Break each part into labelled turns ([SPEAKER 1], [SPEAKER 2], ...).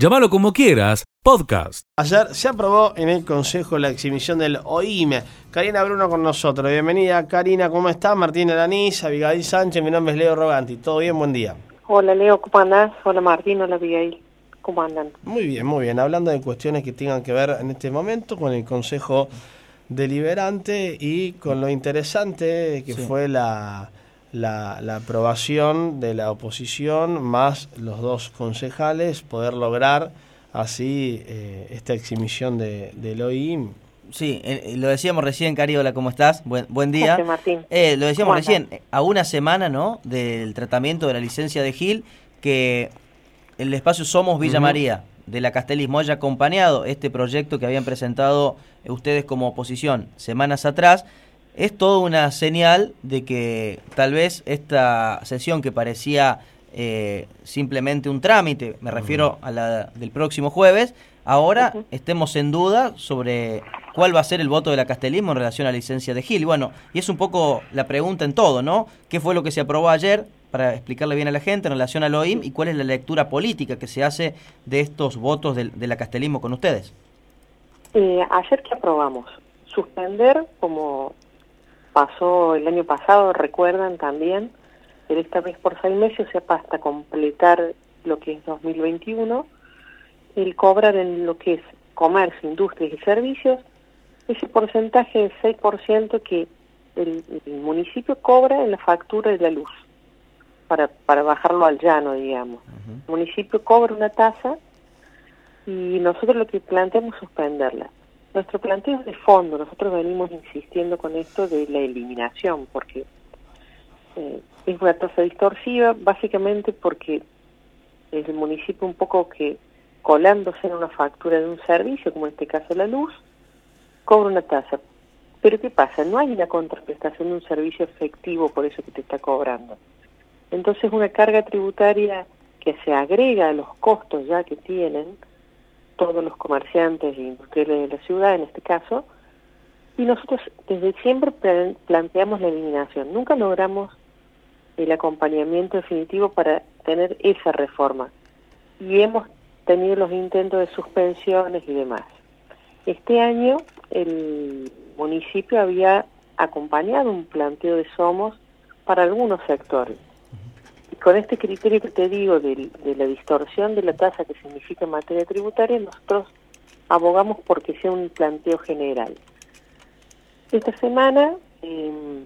[SPEAKER 1] Llámalo como quieras, podcast.
[SPEAKER 2] Ayer se aprobó en el Consejo la exhibición del OIME. Karina Bruno con nosotros. Bienvenida, Karina. ¿Cómo estás? Martín Aranís, Abigail Sánchez. Mi nombre es Leo Roganti. ¿Todo bien? Buen día.
[SPEAKER 3] Hola, Leo. ¿Cómo andás? Hola, Martín. Hola, Abigail. ¿Cómo andan?
[SPEAKER 2] Muy bien, muy bien. Hablando de cuestiones que tengan que ver en este momento con el Consejo Deliberante y con lo interesante que fue la la, la, aprobación de la oposición más los dos concejales, poder lograr así eh, esta exhibición de, del OIM.
[SPEAKER 4] Sí, eh, lo decíamos recién, Cariola, ¿cómo estás? Buen, buen día.
[SPEAKER 3] Gracias, Martín.
[SPEAKER 4] Eh, lo decíamos recién, a una semana ¿no? del tratamiento de la licencia de Gil, que el espacio Somos Villa María de la Castelismo haya acompañado este proyecto que habían presentado ustedes como oposición semanas atrás es toda una señal de que tal vez esta sesión que parecía eh, simplemente un trámite, me refiero a la del próximo jueves, ahora estemos en duda sobre cuál va a ser el voto de la Castelismo en relación a la licencia de Gil. Bueno, y es un poco la pregunta en todo, ¿no? ¿Qué fue lo que se aprobó ayer? para explicarle bien a la gente en relación al OIM y cuál es la lectura política que se hace de estos votos de, la Castelismo con ustedes.
[SPEAKER 3] Eh, ayer que aprobamos, suspender como pasó el año pasado, recuerdan también, pero esta vez por seis meses, o sea, hasta completar lo que es 2021, el cobrar en lo que es comercio, industrias y servicios, ese porcentaje del 6% que el, municipio cobra en la factura de la luz, para, para bajarlo al llano, digamos. El municipio cobra una tasa y nosotros lo que planteamos es suspenderla. Nuestro planteo es de fondo, nosotros venimos insistiendo con esto de la eliminación, porque eh, es una tasa distorsiva, básicamente porque el municipio un poco que colándose en una factura de un servicio, como en este caso la luz, cobra una tasa. Pero ¿qué pasa? No hay una contraprestación de un servicio efectivo por eso que te está cobrando. Entonces una carga tributaria que se agrega a los costos ya que tienen, todos los comerciantes e industriales de la ciudad, en este caso, y nosotros desde siempre planteamos la eliminación. Nunca logramos el acompañamiento definitivo para tener esa reforma. Y hemos tenido los intentos de suspensiones y demás. Este año el municipio había acompañado un planteo de Somos para algunos sectores con este criterio que te digo de, la distorsión de la tasa que significa en materia tributaria, nosotros abogamos porque sea un planteo general. Esta semana em,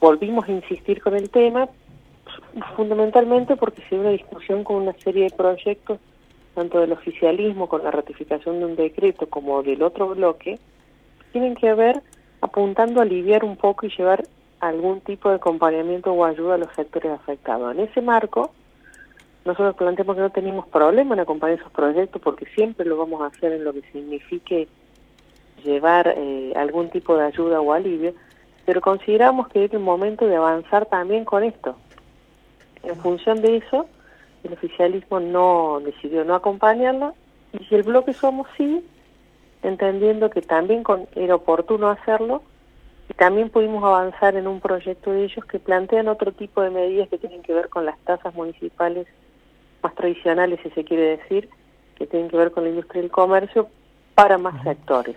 [SPEAKER 3] volvimos a insistir con el tema, fundamentalmente porque se dio una discusión con una serie de proyectos, tanto del oficialismo con la ratificación de un decreto como del otro bloque, tienen que ver apuntando a aliviar un poco y llevar algún tipo de acompañamiento o ayuda a los sectores afectados. En ese marco, nosotros planteamos que no tenemos problema en acompañar esos proyectos porque siempre lo vamos a hacer en lo que signifique llevar eh, algún tipo de ayuda o alivio, pero consideramos que es el momento de avanzar también con esto. En función de eso, el oficialismo no decidió no acompañarlo y si el bloque somos sí, entendiendo que también con, era oportuno hacerlo, y también pudimos avanzar en un proyecto de ellos que plantean otro tipo de medidas que tienen que ver con las tasas municipales más tradicionales, si se quiere decir, que tienen que ver con la industria del comercio para más sectores.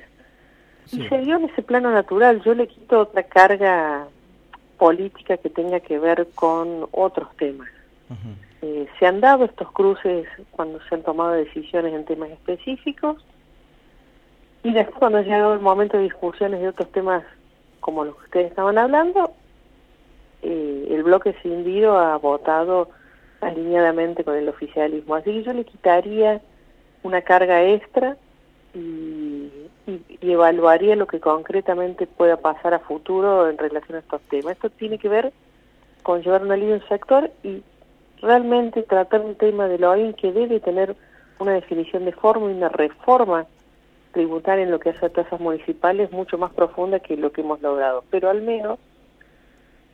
[SPEAKER 3] Y se dio en ese plano natural, yo le quito otra carga política que tenga que ver con otros temas. Eh, se han dado estos cruces cuando se han tomado decisiones en temas específicos y después cuando ha llegado el momento de discusiones de otros temas como los que ustedes estaban hablando, eh, el bloque cindido ha votado alineadamente con el oficialismo. Así que yo le quitaría una carga extra y, evaluaría lo que concretamente pueda pasar a futuro en relación a estos temas. Esto tiene que ver con llevar una línea en sector y realmente tratar un tema de lo OIM que debe tener una definición de forma y una reforma tributar en lo que hace a tasas municipales mucho más profunda que lo que hemos logrado, pero al menos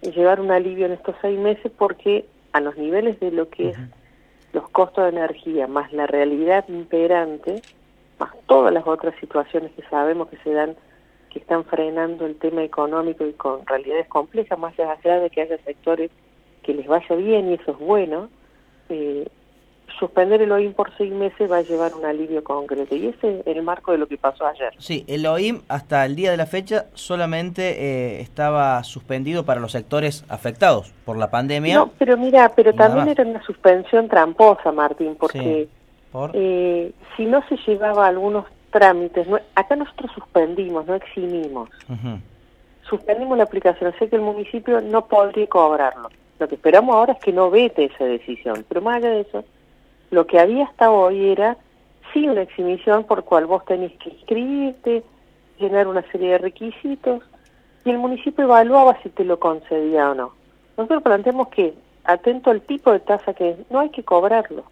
[SPEAKER 3] llevar un alivio en estos seis meses porque a los niveles de lo que es los costos de energía, más la realidad imperante, más todas las otras situaciones que sabemos que se dan, que están frenando el tema económico y con realidades complejas, más allá de que haya sectores que les vaya bien y eso es bueno, eh, suspender el OIM por seis meses va a llevar un alivio concreto. Y ese es el marco de lo que pasó ayer.
[SPEAKER 4] Sí, el OIM hasta el día de la fecha solamente eh, estaba suspendido para los sectores afectados por la pandemia.
[SPEAKER 3] No, pero mira, pero también era una suspensión tramposa, Martín, porque eh, si no se llevaba algunos trámites, acá nosotros suspendimos, no eximimos. Suspendimos la aplicación, sé que el municipio no podría cobrarlo. Lo que esperamos ahora es que no vete esa decisión, pero más allá de eso, lo que había hasta hoy era sí una exhibición por cual vos tenés que inscribirte, llenar una serie de requisitos y el municipio evaluaba si te lo concedía o no. Nosotros planteamos que, atento al tipo de tasa que no hay que cobrarlo.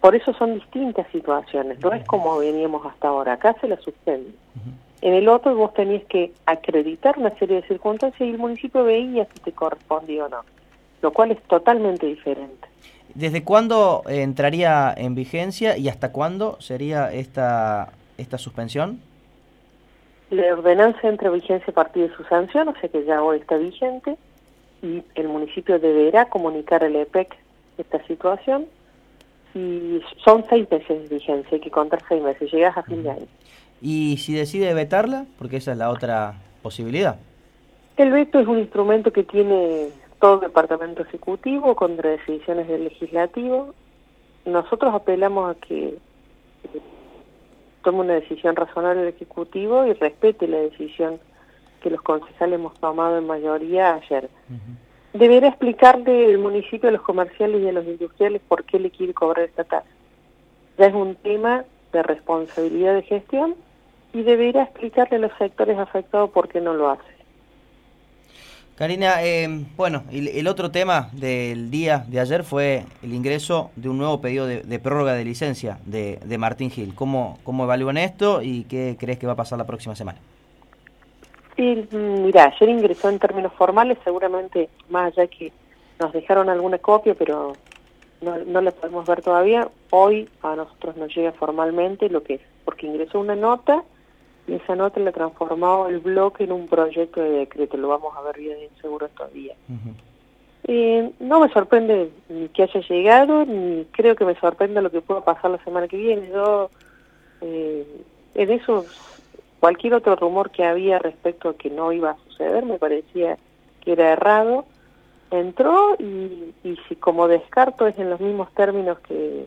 [SPEAKER 3] Por eso son distintas situaciones, no es como veníamos hasta ahora, acá se la suspende. En el otro vos tenías que acreditar una serie de circunstancias y el municipio veía si te correspondía o no, lo cual es totalmente diferente.
[SPEAKER 4] ¿Desde cuándo entraría en vigencia y hasta cuándo sería esta, esta suspensión?
[SPEAKER 3] La ordenanza entra en vigencia a partir de su sanción, o sea que ya hoy está vigente, y el municipio deberá comunicar al EPEC esta situación, y son seis meses de vigencia, hay que contar seis meses, llegas a fin de año.
[SPEAKER 4] ¿Y si decide vetarla? Porque esa es la otra posibilidad.
[SPEAKER 3] El veto es un instrumento que tiene todo departamento ejecutivo contra decisiones del legislativo. Nosotros apelamos a que eh, tome una decisión razonable el ejecutivo y respete la decisión que los concejales hemos tomado en mayoría ayer. Deberá explicarle el municipio a los comerciales y a los industriales por qué le quiere cobrar esta tasa. Ya es un tema de responsabilidad de gestión y deberá explicarle a los sectores afectados por qué no lo hace.
[SPEAKER 4] Karina, eh, bueno, el, otro tema del día de ayer fue el ingreso de un nuevo pedido de, prórroga de licencia de, Martín Gil. ¿Cómo, ¿Cómo evalúan esto y qué crees que va a pasar la próxima semana?
[SPEAKER 3] Sí, mira, ayer ingresó en términos formales, seguramente más allá que nos dejaron alguna copia, pero no, no la podemos ver todavía. Hoy a nosotros nos llega formalmente lo que es, porque ingresó una nota y esa nota la transformado el bloque en un proyecto de decreto, lo vamos a ver bien seguro estos días. Eh, no me sorprende ni que haya llegado, ni creo que me sorprenda lo que pueda pasar la semana que viene. Yo, eh, en eso, cualquier otro rumor que había respecto a que no iba a suceder, me parecía que era errado. Entró y, y si como descarto es en los mismos términos que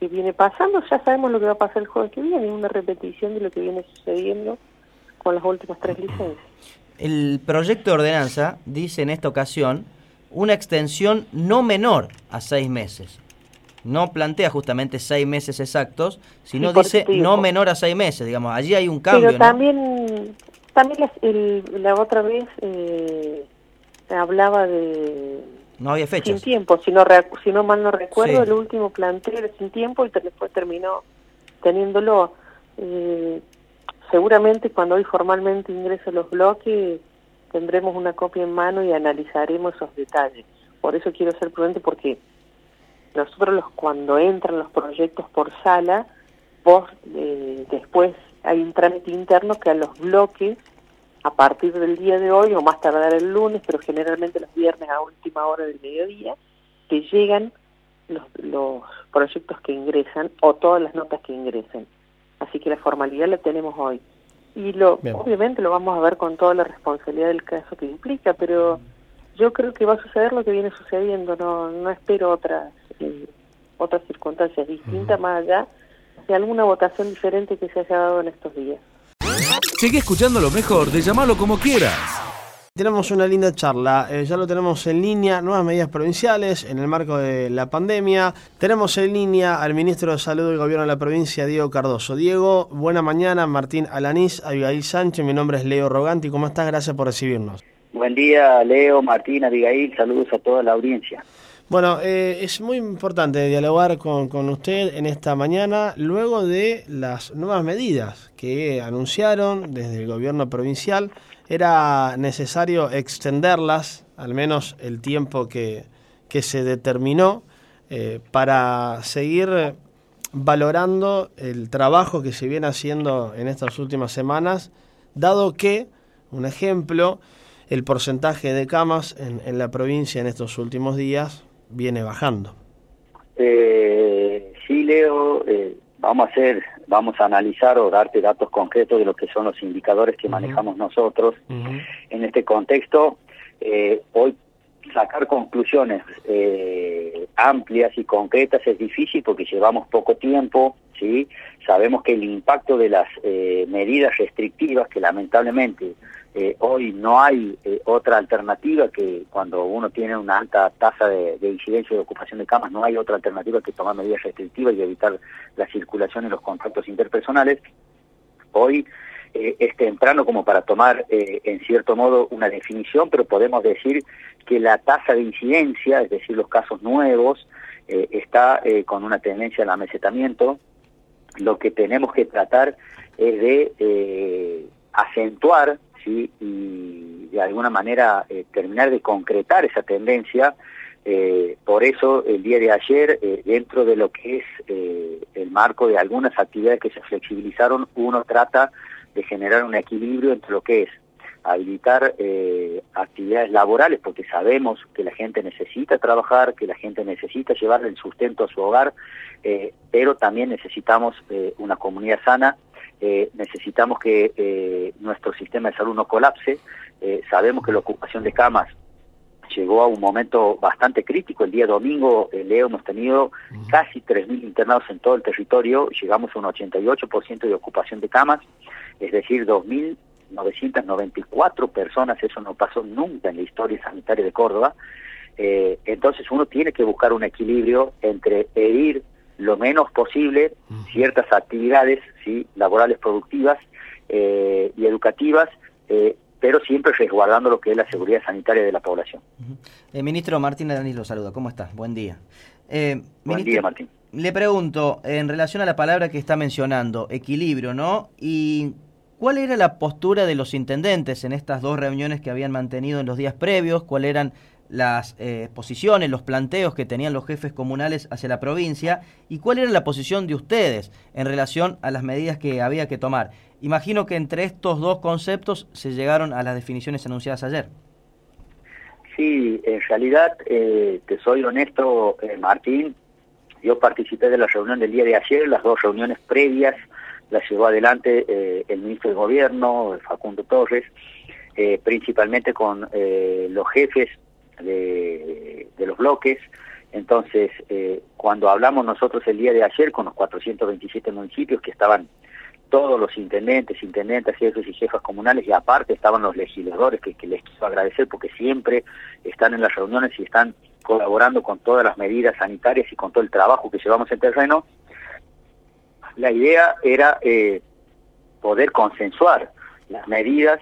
[SPEAKER 3] que viene pasando, ya sabemos lo que va a pasar el jueves que viene, una repetición de lo que viene sucediendo con las últimas tres licencias.
[SPEAKER 4] El proyecto de ordenanza dice en esta ocasión una extensión no menor a seis meses. No plantea justamente seis meses exactos, sino dice no menor a seis meses, digamos. Allí hay un cambio.
[SPEAKER 3] Pero también, también la, otra vez eh, hablaba de
[SPEAKER 4] no había fecha.
[SPEAKER 3] Sin tiempo, si no, si no mal no recuerdo, el último planteo era sin tiempo y después terminó teniéndolo. Eh, seguramente cuando hoy formalmente ingrese los bloques tendremos una copia en mano y analizaremos esos detalles. Por eso quiero ser prudente porque nosotros los, cuando entran los proyectos por sala, vos eh, después hay un trámite interno que a los bloques a partir del día de hoy o más tardar el lunes, pero generalmente los viernes a última hora del mediodía, que llegan los, los proyectos que ingresan o todas las notas que ingresen. Así que la formalidad la tenemos hoy. Y lo obviamente lo vamos a ver con toda la responsabilidad del caso que implica, pero yo creo que va a suceder lo que viene sucediendo, no, no espero otras, eh, otras circunstancias distintas más allá de alguna votación diferente que se haya dado en estos días.
[SPEAKER 1] Sigue escuchando lo mejor de llamarlo como quieras.
[SPEAKER 2] Tenemos una linda charla, eh, ya lo tenemos en línea, nuevas medidas provinciales en el marco de la pandemia. Tenemos en línea al ministro de Salud del Gobierno de la provincia, Diego Cardoso. Diego, buena mañana, Martín Alanís, Abigail Sánchez, mi nombre es Leo Roganti, ¿cómo estás? Gracias por recibirnos.
[SPEAKER 5] Buen día, Leo, Martín, Abigail, saludos a toda la audiencia.
[SPEAKER 2] Bueno, eh, es muy importante dialogar con, con, usted en esta mañana luego de las nuevas medidas que anunciaron desde el gobierno provincial. Era necesario extenderlas, al menos el tiempo que, que se determinó, eh, para seguir valorando el trabajo que se viene haciendo en estas últimas semanas, dado que, un ejemplo, el porcentaje de camas en, en la provincia en estos últimos días viene bajando.
[SPEAKER 5] Eh, sí, Leo, eh, vamos a hacer, vamos a analizar o darte datos concretos de lo que son los indicadores que manejamos nosotros. En este contexto, eh, hoy sacar conclusiones eh, amplias y concretas es difícil porque llevamos poco tiempo, ¿sí? Sabemos que el impacto de las eh, medidas restrictivas, que lamentablemente eh, hoy no hay eh, otra alternativa que cuando uno tiene una alta tasa de, de incidencia de ocupación de camas, no hay otra alternativa que tomar medidas restrictivas y evitar la circulación en los contactos interpersonales. Hoy eh, es temprano como para tomar eh, en cierto modo una definición, pero podemos decir que la tasa de incidencia, es decir, los casos nuevos, está con una tendencia al amesetamiento. Lo que tenemos que tratar es de acentuar ¿sí? y de alguna manera eh, terminar de concretar esa tendencia. Eh, por eso el día de ayer, eh, dentro de lo que es eh, el marco de algunas actividades que se flexibilizaron, uno trata de generar un equilibrio entre lo que es habilitar eh, actividades laborales, porque sabemos que la gente necesita trabajar, que la gente necesita llevar el sustento a su hogar, eh, pero también necesitamos una comunidad sana, eh, necesitamos que eh, nuestro sistema de salud no colapse, eh, sabemos que la ocupación de camas llegó a un momento bastante crítico. El día domingo, eh, Leo, hemos tenido casi 3.000 internados en todo el territorio, llegamos a un 88% de ocupación de camas, es decir, 2.994 personas, eso no pasó nunca en la historia sanitaria de Córdoba. Eh, entonces uno tiene que buscar un equilibrio entre herir lo menos posible ciertas actividades ¿sí? laborales productivas eh, y educativas, eh, pero siempre resguardando lo que es la seguridad sanitaria de la población.
[SPEAKER 4] Eh, ministro Martín Daniel lo saluda, ¿cómo está? Buen día.
[SPEAKER 5] Buen
[SPEAKER 4] ministro,
[SPEAKER 5] día, Martín.
[SPEAKER 4] Le pregunto, en relación a la palabra que está mencionando, equilibrio, ¿no? ¿Y cuál era la postura de los intendentes en estas dos reuniones que habían mantenido en los días previos? ¿Cuáles eran las eh, posiciones, los planteos que tenían los jefes comunales hacia la provincia? ¿Y cuál era la posición de ustedes en relación a las medidas que había que tomar? Imagino que entre estos dos conceptos se llegaron a las definiciones anunciadas ayer.
[SPEAKER 5] Sí, en realidad, eh, te soy honesto, eh, Martín, yo participé de la reunión del día de ayer, las dos reuniones previas las llevó adelante eh, el ministro de Gobierno, Facundo Torres, eh, principalmente con los jefes de, los bloques. Entonces, eh, cuando hablamos nosotros el día de ayer con los 427 municipios que estaban todos los intendentes, intendentas, jefes y jefas comunales, y aparte estaban los legisladores, que, que les quiero agradecer porque siempre están en las reuniones y están colaborando con todas las medidas sanitarias y con todo el trabajo que llevamos en terreno, la idea era eh, poder consensuar las medidas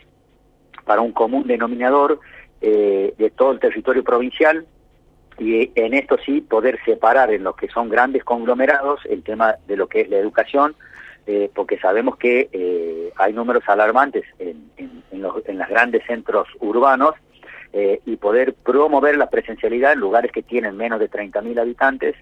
[SPEAKER 5] para un común denominador eh, de todo el territorio provincial y en esto sí poder separar en lo que son grandes conglomerados el tema de lo que es la educación, eh, porque sabemos que eh, hay números alarmantes en, en, en, los, en los grandes centros urbanos eh, y poder promover la presencialidad en lugares que tienen menos de 30.000 habitantes,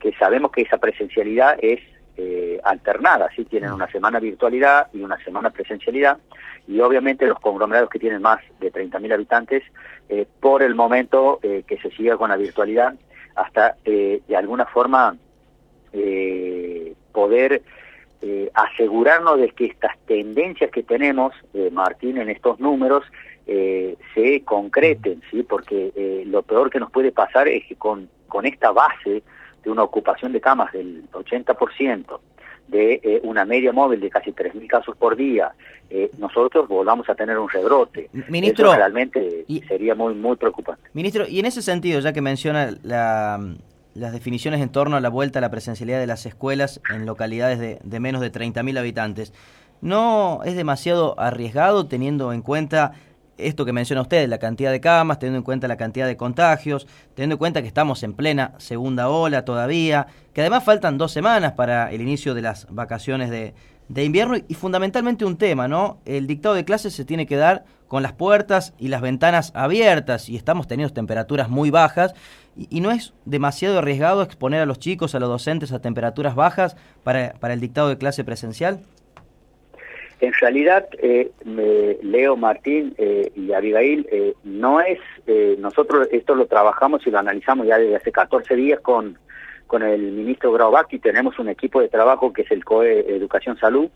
[SPEAKER 5] que sabemos que esa presencialidad es eh, alternada, ¿sí? tienen una semana virtualidad y una semana presencialidad, y obviamente los conglomerados que tienen más de 30.000 habitantes, eh, por el momento eh, que se siga con la virtualidad, hasta eh, de alguna forma eh, poder eh, asegurarnos de que estas tendencias que tenemos, Martín, en estos números, se concreten, ¿sí? porque eh, lo peor que nos puede pasar es que con, con esta base de una ocupación de camas del 80%, de eh, una media móvil de casi 3.000 casos por día, eh, nosotros volvamos a tener un rebrote.
[SPEAKER 4] Ministro,
[SPEAKER 5] Eso realmente y, sería muy, muy preocupante.
[SPEAKER 4] Ministro, y en ese sentido, ya que menciona la, las definiciones en torno a la vuelta a la presencialidad de las escuelas en localidades de, de menos de 30.000 habitantes, ¿no es demasiado arriesgado teniendo en cuenta esto que menciona usted, la cantidad de camas, teniendo en cuenta la cantidad de contagios, teniendo en cuenta que estamos en plena segunda ola todavía, que además faltan dos semanas para el inicio de las vacaciones de, de invierno y, fundamentalmente un tema, ¿no? El dictado de clases se tiene que dar con las puertas y las ventanas abiertas y estamos teniendo temperaturas muy bajas y, y, no es demasiado arriesgado exponer a los chicos, a los docentes a temperaturas bajas para, para el dictado de clase presencial.
[SPEAKER 5] En realidad, eh, Leo, Martín eh, y Abigail, eh, no es, nosotros esto lo trabajamos y lo analizamos ya desde hace 14 días con, con el ministro Graubach tenemos un equipo de trabajo que es el COE Educación Salud.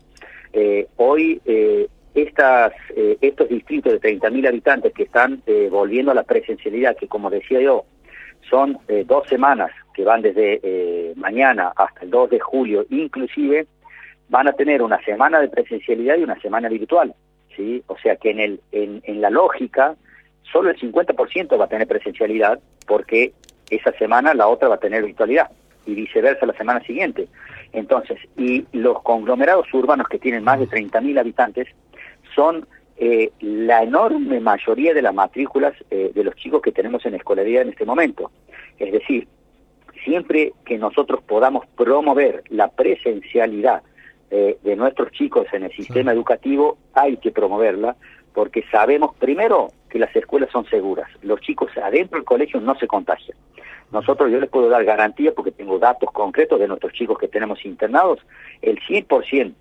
[SPEAKER 5] Eh, hoy eh, estas, eh, estos distritos de 30.000 habitantes que están volviendo a la presencialidad, que como decía yo, son dos semanas que van desde mañana hasta el 2 de julio, inclusive van a tener una semana de presencialidad y una semana virtual. ¿sí? O sea que en, el, en, en la lógica, solo el 50% va a tener presencialidad porque esa semana la otra va a tener virtualidad y viceversa la semana siguiente. Entonces, y los conglomerados urbanos que tienen más de 30.000 habitantes son eh, la enorme mayoría de las matrículas eh, de los chicos que tenemos en escolaridad en este momento. Es decir, siempre que nosotros podamos promover la presencialidad eh, de nuestros chicos en el sistema educativo, hay que promoverla, porque sabemos primero que las escuelas son seguras. Los chicos adentro del colegio no se contagian. Nosotros yo les puedo dar garantía porque tengo datos concretos de nuestros chicos que tenemos internados. El 100%,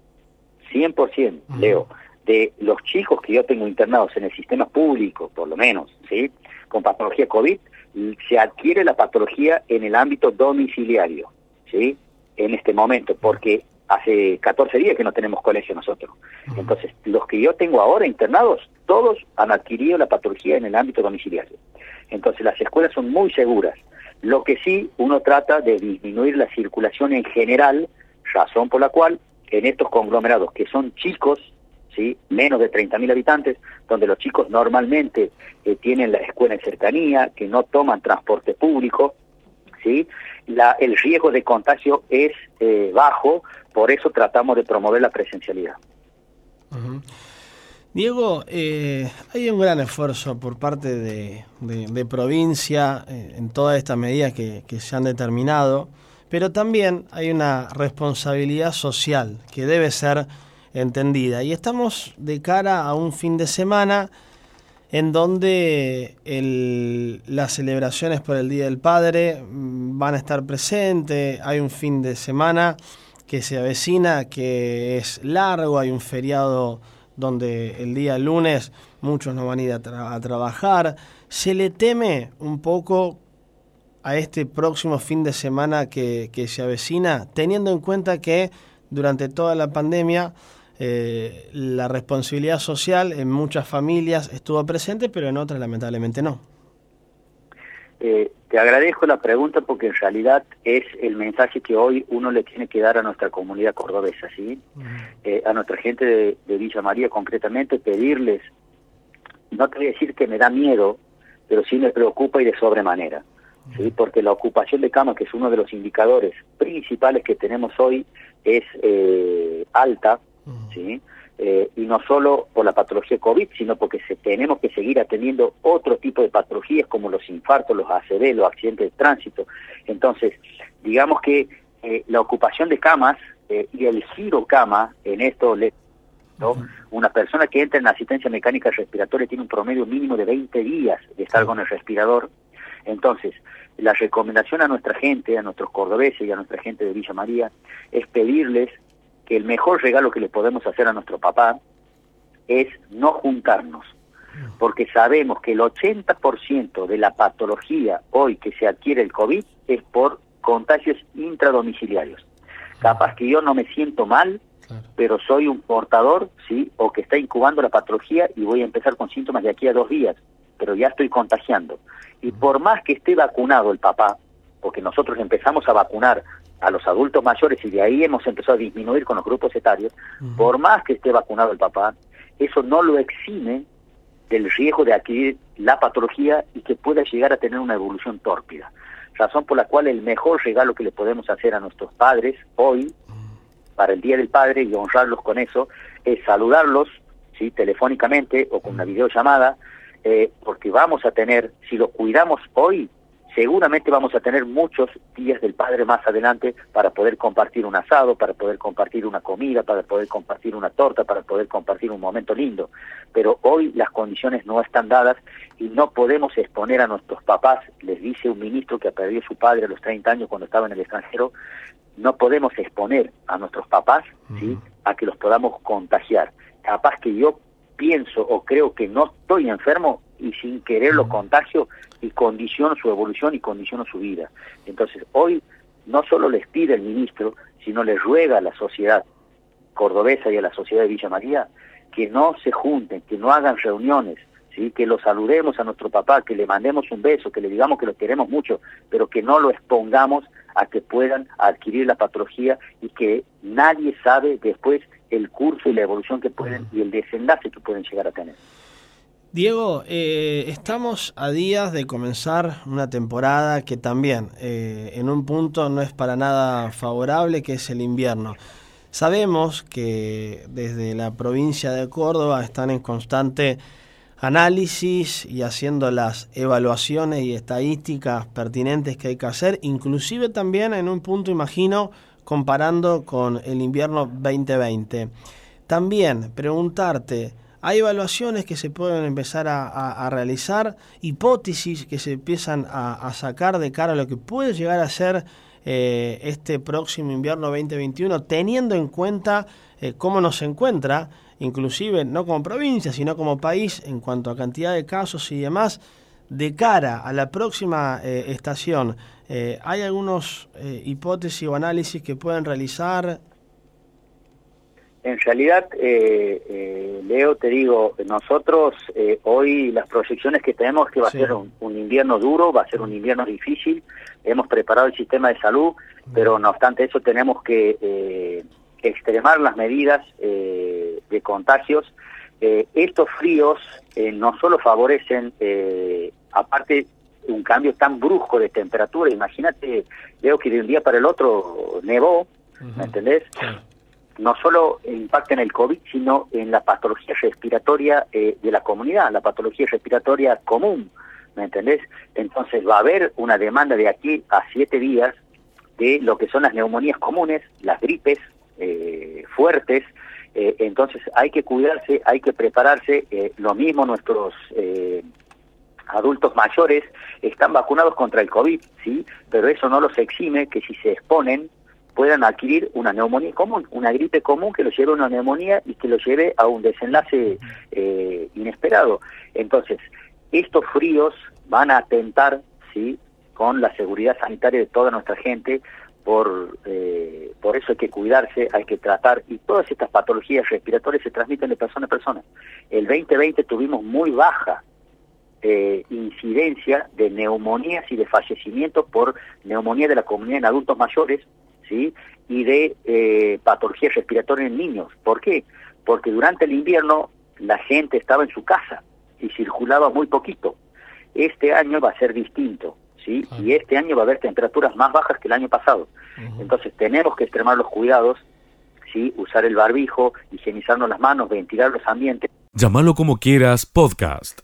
[SPEAKER 5] 100%, Leo, de los chicos que yo tengo internados en el sistema público, por lo menos, ¿sí? Con patología COVID, se adquiere la patología en el ámbito domiciliario, ¿sí? En este momento, porque hace 14 días que no tenemos colegio nosotros. Entonces, los que yo tengo ahora internados, todos han adquirido la patología en el ámbito domiciliario. Entonces, las escuelas son muy seguras. Lo que sí, uno trata de disminuir la circulación en general, razón por la cual en estos conglomerados que son chicos, ¿sí? menos de 30.000 habitantes, donde los chicos normalmente eh, tienen la escuela en cercanía, que no toman transporte público, ¿sí? La, el riesgo de contagio es eh, bajo, por eso tratamos de promover la presencialidad.
[SPEAKER 2] Diego, eh, hay un gran esfuerzo por parte de, provincia eh, en todas estas medidas que, que, se han determinado, pero también hay una responsabilidad social que debe ser entendida. Y estamos de cara a un fin de semana en donde las celebraciones por el Día del Padre mm, van a estar presentes, hay un fin de semana que se avecina, que es largo, hay un feriado donde el día lunes muchos no van a ir a, trabajar. ¿Se le teme un poco a este próximo fin de semana que se avecina, teniendo en cuenta que durante toda la pandemia eh, la responsabilidad social en muchas familias estuvo presente, pero en otras lamentablemente no.
[SPEAKER 5] Eh, te agradezco la pregunta porque en realidad es el mensaje que hoy uno le tiene que dar a nuestra comunidad cordobesa, ¿sí? Eh, a nuestra gente de, Villa María concretamente, pedirles, no te voy a decir que me da miedo, pero sí me preocupa y de sobremanera, ¿sí? Porque la ocupación de cama, que es uno de los indicadores principales que tenemos hoy, es alta, ¿sí? Eh, y no solo por la patología COVID, sino porque se, tenemos que seguir atendiendo otro tipo de patologías como los infartos, los ACV, los accidentes de tránsito. Entonces, digamos que eh, la ocupación de camas eh, y el giro cama en esto, ¿no? una persona que entra en asistencia mecánica respiratoria tiene un promedio mínimo de 20 días de estar con el respirador. Entonces, la recomendación a nuestra gente, a nuestros cordobeses y a nuestra gente de Villa María es pedirles que el mejor regalo que le podemos hacer a nuestro papá es no juntarnos, porque sabemos que el 80% de la patología hoy que se adquiere el COVID es por contagios intradomiciliarios. Capaz que yo no me siento mal, pero soy un portador, ¿sí? O que está incubando la patología y voy a empezar con síntomas de aquí a dos días, pero ya estoy contagiando. Y por más que esté vacunado el papá, porque nosotros empezamos a vacunar a los adultos mayores y de ahí hemos empezado a disminuir con los grupos etarios, por más que esté vacunado el papá, eso no lo exime del riesgo de adquirir la patología y que pueda llegar a tener una evolución tórpida. Razón por la cual el mejor regalo que le podemos hacer a nuestros padres hoy, para el Día del Padre y honrarlos con eso, es saludarlos, ¿sí? telefónicamente o con una videollamada, eh, porque vamos a tener, si los cuidamos hoy, seguramente vamos a tener muchos días del Padre más adelante para poder compartir un asado, para poder compartir una comida, para poder compartir una torta, para poder compartir un momento lindo. Pero hoy las condiciones no están dadas y no podemos exponer a nuestros papás, les dice un ministro que perdido su padre a los 30 años cuando estaba en el extranjero, no podemos exponer a nuestros papás ¿sí? a que los podamos contagiar. Capaz que yo pienso o creo que no estoy enfermo y sin querer lo contagio y condiciono su evolución y condiciono su vida. Entonces, hoy no solo les pide el ministro, sino les ruega a la sociedad cordobesa y a la sociedad de Villa María que no se junten, que no hagan reuniones, ¿sí? que lo saludemos a nuestro papá, que le mandemos un beso, que le digamos que lo queremos mucho, pero que no lo expongamos a que puedan adquirir la patología y que nadie sabe después el curso y la evolución que pueden y el desenlace que pueden llegar a tener.
[SPEAKER 2] Diego, eh, estamos a días de comenzar una temporada que también eh, en un punto no es para nada favorable, que es el invierno. Sabemos que desde la provincia de Córdoba están en constante análisis y haciendo las evaluaciones y estadísticas pertinentes que hay que hacer, inclusive también en un punto, imagino, comparando con el invierno 2020. También preguntarte, hay evaluaciones que se pueden empezar a, realizar, hipótesis que se empiezan a, sacar de cara a lo que puede llegar a ser eh, este próximo invierno 2021, teniendo en cuenta eh, cómo nos encuentra, inclusive no como provincia, sino como país en cuanto a cantidad de casos y demás, de cara a la próxima eh, estación. ¿Hay algunos hipótesis o análisis que pueden realizar?
[SPEAKER 5] En realidad, eh, eh, Leo, te digo, nosotros eh, hoy las proyecciones que tenemos es que va a ser un, invierno duro, va a ser un invierno difícil, hemos preparado el sistema de salud, pero no obstante eso tenemos que extremar las medidas de contagios. estos fríos no solo favorecen, aparte un cambio tan brusco de temperatura, imagínate, Leo, que de un día para el otro nevó, ¿me entendés? No solo impacta en el COVID, sino en la patología respiratoria eh, de la comunidad, la patología respiratoria común, ¿me entendés? Entonces va a haber una demanda de aquí a siete días de lo que son las neumonías comunes, las gripes eh, fuertes, eh, entonces hay que cuidarse, hay que prepararse, lo mismo nuestros adultos mayores están vacunados contra el COVID, ¿sí? Pero eso no los exime que si se exponen puedan adquirir una neumonía común, una gripe común que lo lleve a una neumonía y que lo lleve a un desenlace eh, inesperado. Entonces, estos fríos van a atentar ¿sí? con la seguridad sanitaria de toda nuestra gente, por, eh, por eso hay que cuidarse, hay que tratar, y todas estas patologías respiratorias se transmiten de persona a persona. El 2020 tuvimos muy baja eh, incidencia de neumonías y de fallecimientos por neumonía de la comunidad en adultos mayores, y de eh, patología respiratoria en niños. ¿Por qué? Porque durante el invierno la gente estaba en su casa y circulaba muy poquito. Este año va a ser distinto, ¿sí? Y este año va a haber temperaturas más bajas que el año pasado. Entonces tenemos que extremar los cuidados, ¿sí? Usar el barbijo, higienizarnos las manos, ventilar los ambientes.
[SPEAKER 1] Llámalo como quieras, podcast.